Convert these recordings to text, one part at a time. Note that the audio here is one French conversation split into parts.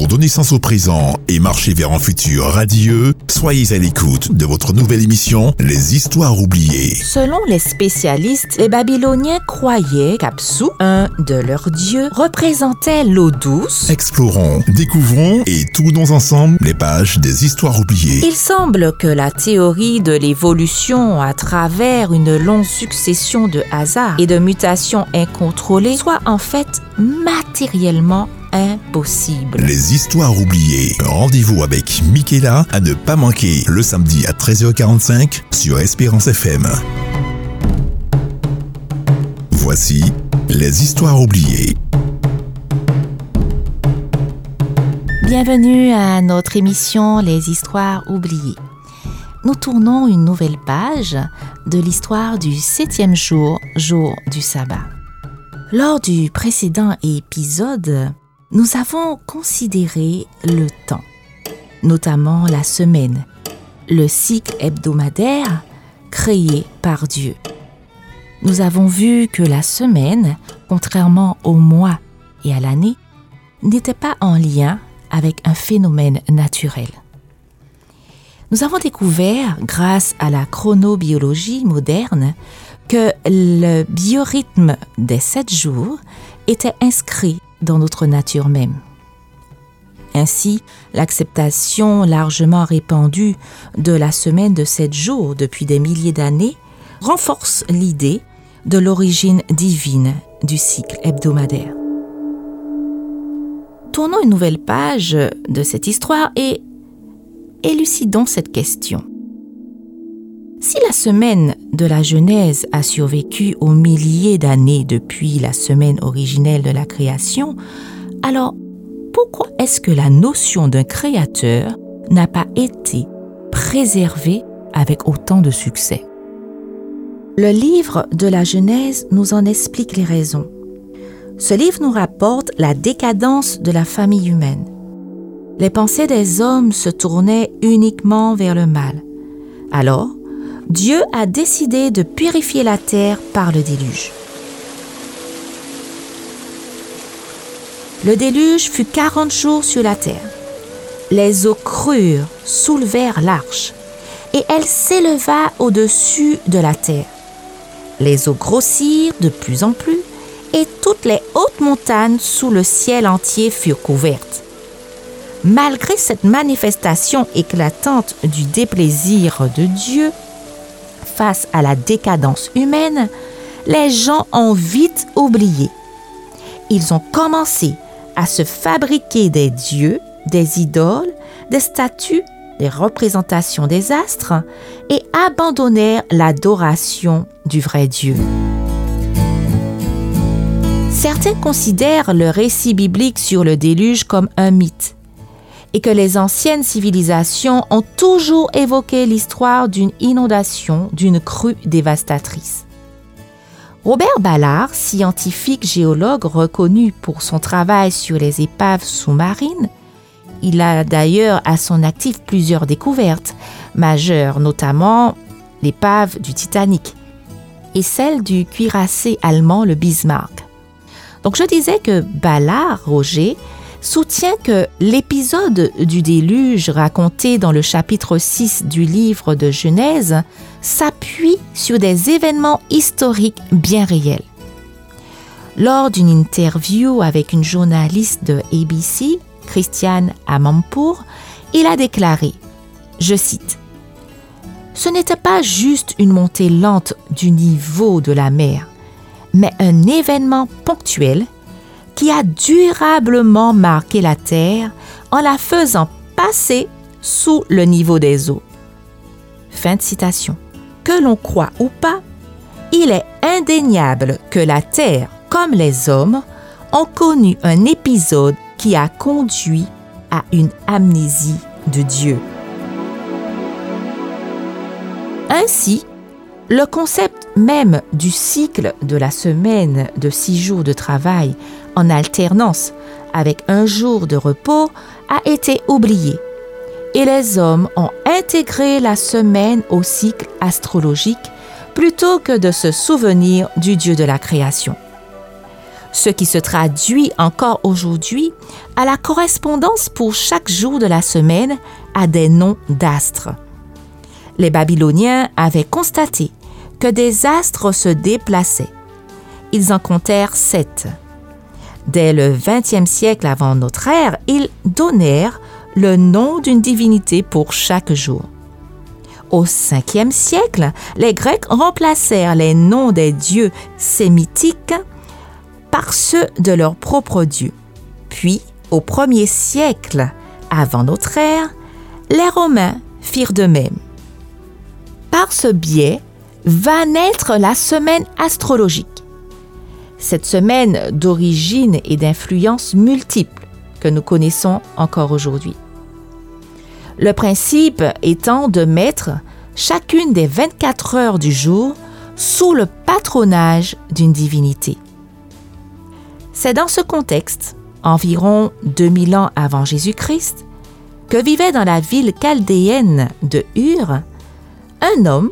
Pour donner sens au présent et marcher vers un futur radieux, soyez à l'écoute de votre nouvelle émission Les Histoires oubliées. Selon les spécialistes, les Babyloniens croyaient qu'Apsu, un de leurs dieux, représentait l'eau douce. Explorons, découvrons et tournons ensemble les pages des Histoires oubliées. Il semble que la théorie de l'évolution à travers une longue succession de hasards et de mutations incontrôlées soit en fait matériellement impossible. Les histoires oubliées. Rendez-vous avec Michaela à ne pas manquer le samedi à 13h45 sur Espérance FM. Voici les histoires oubliées. Bienvenue à notre émission Les histoires oubliées. Nous tournons une nouvelle page de l'histoire du septième jour, jour du sabbat. Lors du précédent épisode, nous avons considéré le temps, notamment la semaine, le cycle hebdomadaire créé par Dieu. Nous avons vu que la semaine, contrairement au mois et à l'année, n'était pas en lien avec un phénomène naturel. Nous avons découvert, grâce à la chronobiologie moderne, que le biorhythme des sept jours était inscrit dans notre nature même. Ainsi, l'acceptation largement répandue de la semaine de sept jours depuis des milliers d'années renforce l'idée de l'origine divine du cycle hebdomadaire. Tournons une nouvelle page de cette histoire et élucidons cette question. Si la semaine de la Genèse a survécu aux milliers d'années depuis la semaine originelle de la création, alors pourquoi est-ce que la notion d'un créateur n'a pas été préservée avec autant de succès? Le livre de la Genèse nous en explique les raisons. Ce livre nous rapporte la décadence de la famille humaine. Les pensées des hommes se tournaient uniquement vers le mal. Alors, Dieu a décidé de purifier la terre par le déluge. Le déluge fut 40 jours sur la terre. Les eaux crurent, soulevèrent l'arche, et elle s'éleva au-dessus de la terre. Les eaux grossirent de plus en plus, et toutes les hautes montagnes sous le ciel entier furent couvertes. Malgré cette manifestation éclatante du déplaisir de Dieu, face à la décadence humaine, les gens ont vite oublié. Ils ont commencé à se fabriquer des dieux, des idoles, des statues, des représentations des astres et abandonnèrent l'adoration du vrai Dieu. Certains considèrent le récit biblique sur le déluge comme un mythe et que les anciennes civilisations ont toujours évoqué l'histoire d'une inondation, d'une crue dévastatrice. Robert Ballard, scientifique géologue reconnu pour son travail sur les épaves sous-marines, il a d'ailleurs à son actif plusieurs découvertes majeures, notamment l'épave du Titanic et celle du cuirassé allemand le Bismarck. Donc je disais que Ballard, Roger, soutient que l'épisode du déluge raconté dans le chapitre 6 du livre de Genèse s'appuie sur des événements historiques bien réels. Lors d'une interview avec une journaliste de ABC, Christiane Amanpour, il a déclaré, je cite, Ce n'était pas juste une montée lente du niveau de la mer, mais un événement ponctuel qui a durablement marqué la Terre en la faisant passer sous le niveau des eaux. Fin de citation. Que l'on croit ou pas, il est indéniable que la Terre, comme les hommes, ont connu un épisode qui a conduit à une amnésie de Dieu. Ainsi, le concept même du cycle de la semaine de six jours de travail en alternance avec un jour de repos a été oublié et les hommes ont intégré la semaine au cycle astrologique plutôt que de se souvenir du Dieu de la création. ce qui se traduit encore aujourd'hui à la correspondance pour chaque jour de la semaine à des noms d'astres. Les Babyloniens avaient constaté que des astres se déplaçaient. Ils en comptèrent sept. Dès le XXe siècle avant notre ère, ils donnèrent le nom d'une divinité pour chaque jour. Au 5e siècle, les Grecs remplacèrent les noms des dieux sémitiques par ceux de leur propre dieu. Puis, au 1er siècle avant notre ère, les Romains firent de même. Par ce biais va naître la semaine astrologique. Cette semaine d'origine et d'influence multiples que nous connaissons encore aujourd'hui. Le principe étant de mettre chacune des 24 heures du jour sous le patronage d'une divinité. C'est dans ce contexte, environ 2000 ans avant Jésus-Christ, que vivait dans la ville chaldéenne de Ur un homme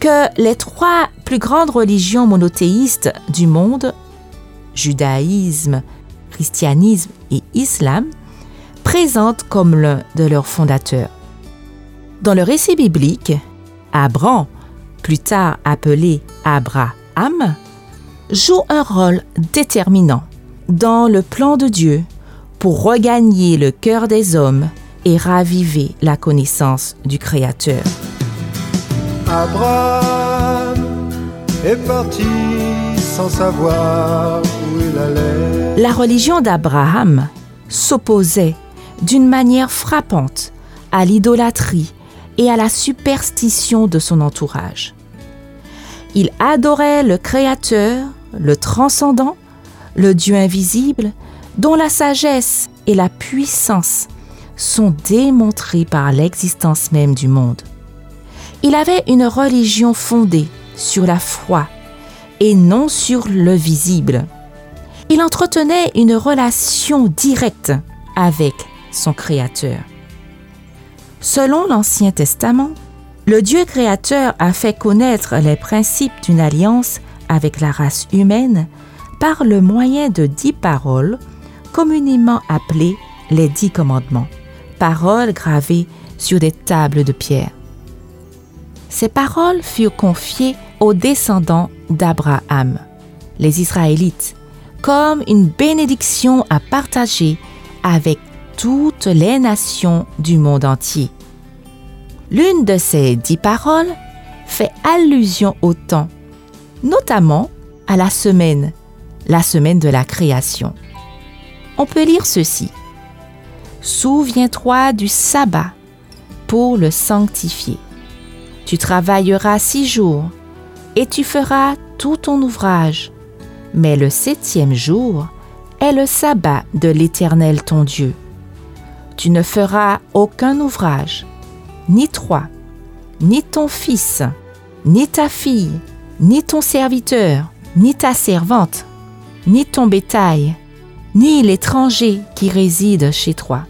que les trois plus grandes religions monothéistes du monde, judaïsme, christianisme et islam, présentent comme l'un de leurs fondateurs. Dans le récit biblique, Abraham, plus tard appelé Abraham, joue un rôle déterminant dans le plan de Dieu pour regagner le cœur des hommes et raviver la connaissance du Créateur. Abraham est parti sans savoir où il allait. La religion d'Abraham s'opposait d'une manière frappante à l'idolâtrie et à la superstition de son entourage. Il adorait le Créateur, le transcendant, le Dieu invisible, dont la sagesse et la puissance sont démontrées par l'existence même du monde. Il avait une religion fondée sur la foi et non sur le visible. Il entretenait une relation directe avec son Créateur. Selon l'Ancien Testament, le Dieu créateur a fait connaître les principes d'une alliance avec la race humaine par le moyen de dix paroles, communément appelées les dix commandements, paroles gravées sur des tables de pierre. Ces paroles furent confiées aux descendants d'Abraham, les Israélites, comme une bénédiction à partager avec toutes les nations du monde entier. L'une de ces dix paroles fait allusion au temps, notamment à la semaine, la semaine de la création. On peut lire ceci. Souviens-toi du sabbat pour le sanctifier. Tu travailleras six jours et tu feras tout ton ouvrage. Mais le septième jour est le sabbat de l'Éternel ton Dieu. Tu ne feras aucun ouvrage, ni toi, ni ton fils, ni ta fille, ni ton serviteur, ni ta servante, ni ton bétail, ni l'étranger qui réside chez toi.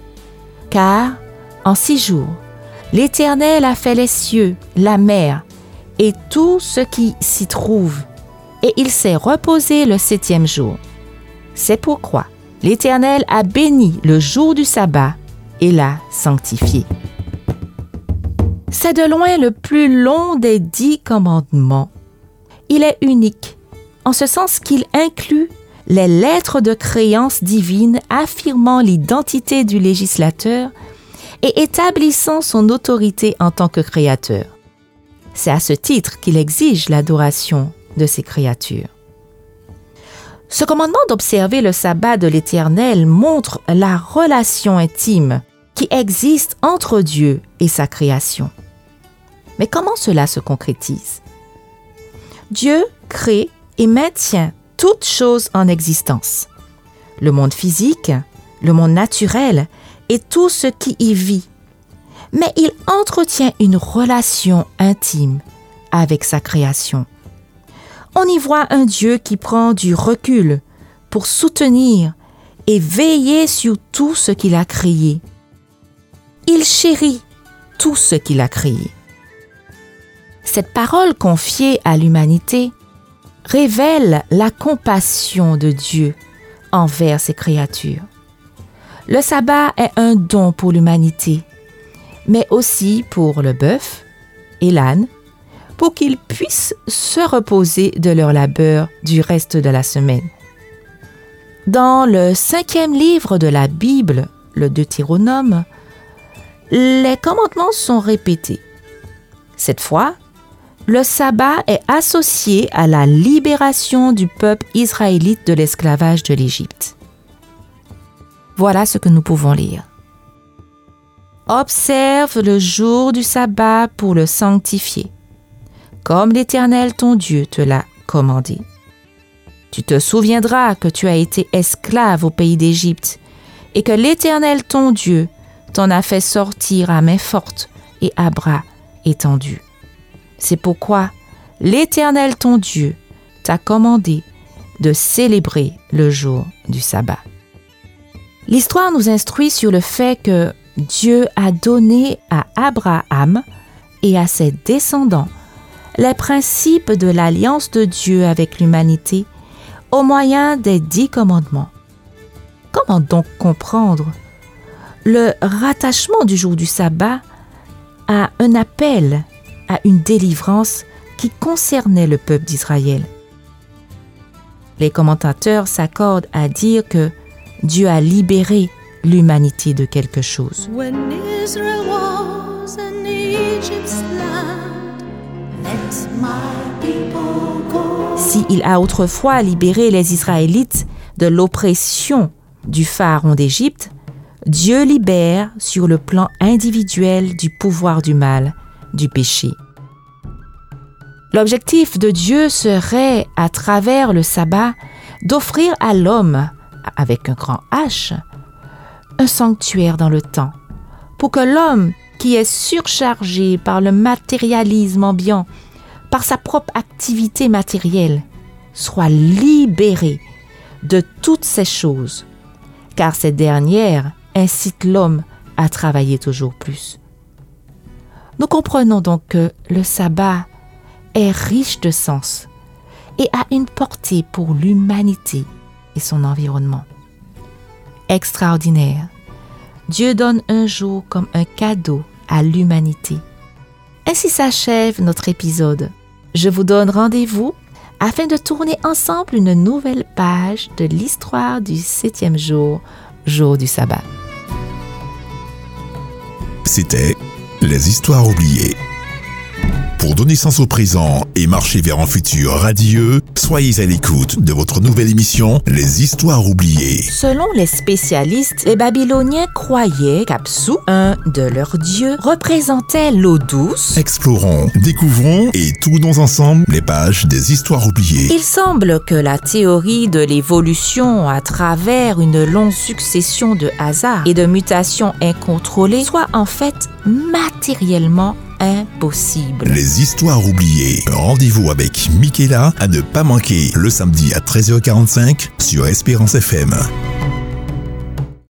Car en six jours, L'Éternel a fait les cieux, la mer et tout ce qui s'y trouve, et il s'est reposé le septième jour. C'est pourquoi l'Éternel a béni le jour du sabbat et l'a sanctifié. C'est de loin le plus long des dix commandements. Il est unique, en ce sens qu'il inclut les lettres de créance divine affirmant l'identité du législateur et établissant son autorité en tant que créateur. C'est à ce titre qu'il exige l'adoration de ses créatures. Ce commandement d'observer le sabbat de l'Éternel montre la relation intime qui existe entre Dieu et sa création. Mais comment cela se concrétise? Dieu crée et maintient toutes choses en existence. Le monde physique, le monde naturel et tout ce qui y vit. Mais il entretient une relation intime avec sa création. On y voit un Dieu qui prend du recul pour soutenir et veiller sur tout ce qu'il a créé. Il chérit tout ce qu'il a créé. Cette parole confiée à l'humanité révèle la compassion de Dieu envers ses créatures. Le sabbat est un don pour l'humanité, mais aussi pour le bœuf et l'âne, pour qu'ils puissent se reposer de leur labeur du reste de la semaine. Dans le cinquième livre de la Bible, le Deutéronome, les commandements sont répétés. Cette fois, le sabbat est associé à la libération du peuple israélite de l'esclavage de l'Égypte. Voilà ce que nous pouvons lire. Observe le jour du sabbat pour le sanctifier, comme l'Éternel ton Dieu te l'a commandé. Tu te souviendras que tu as été esclave au pays d'Égypte et que l'Éternel ton Dieu t'en a fait sortir à main forte et à bras étendus. C'est pourquoi l'Éternel ton Dieu t'a commandé de célébrer le jour du sabbat. L'histoire nous instruit sur le fait que Dieu a donné à Abraham et à ses descendants les principes de l'alliance de Dieu avec l'humanité au moyen des dix commandements. Comment donc comprendre le rattachement du jour du sabbat à un appel à une délivrance qui concernait le peuple d'Israël? Les commentateurs s'accordent à dire que Dieu a libéré l'humanité de quelque chose. S'il a autrefois libéré les Israélites de l'oppression du pharaon d'Égypte, Dieu libère sur le plan individuel du pouvoir du mal, du péché. L'objectif de Dieu serait, à travers le sabbat, d'offrir à l'homme, avec un grand H, un sanctuaire dans le temps, pour que l'homme qui est surchargé par le matérialisme ambiant, par sa propre activité matérielle, soit libéré de toutes ces choses, car ces dernières incitent l'homme à travailler toujours plus. Nous comprenons donc que le sabbat est riche de sens et a une portée pour l'humanité et son environnement. Extraordinaire. Dieu donne un jour comme un cadeau à l'humanité. Ainsi s'achève notre épisode. Je vous donne rendez-vous afin de tourner ensemble une nouvelle page de l'histoire du septième jour, jour du sabbat. C'était Les histoires oubliées. Pour donner sens au présent et marcher vers un futur radieux, soyez à l'écoute de votre nouvelle émission Les Histoires oubliées. Selon les spécialistes, les Babyloniens croyaient qu'Apsu, un de leurs dieux, représentait l'eau douce. Explorons, découvrons et tournons ensemble les pages des Histoires oubliées. Il semble que la théorie de l'évolution à travers une longue succession de hasards et de mutations incontrôlées soit en fait matériellement impossible. Les histoires oubliées. Rendez-vous avec Michaela à ne pas manquer le samedi à 13h45 sur Espérance FM.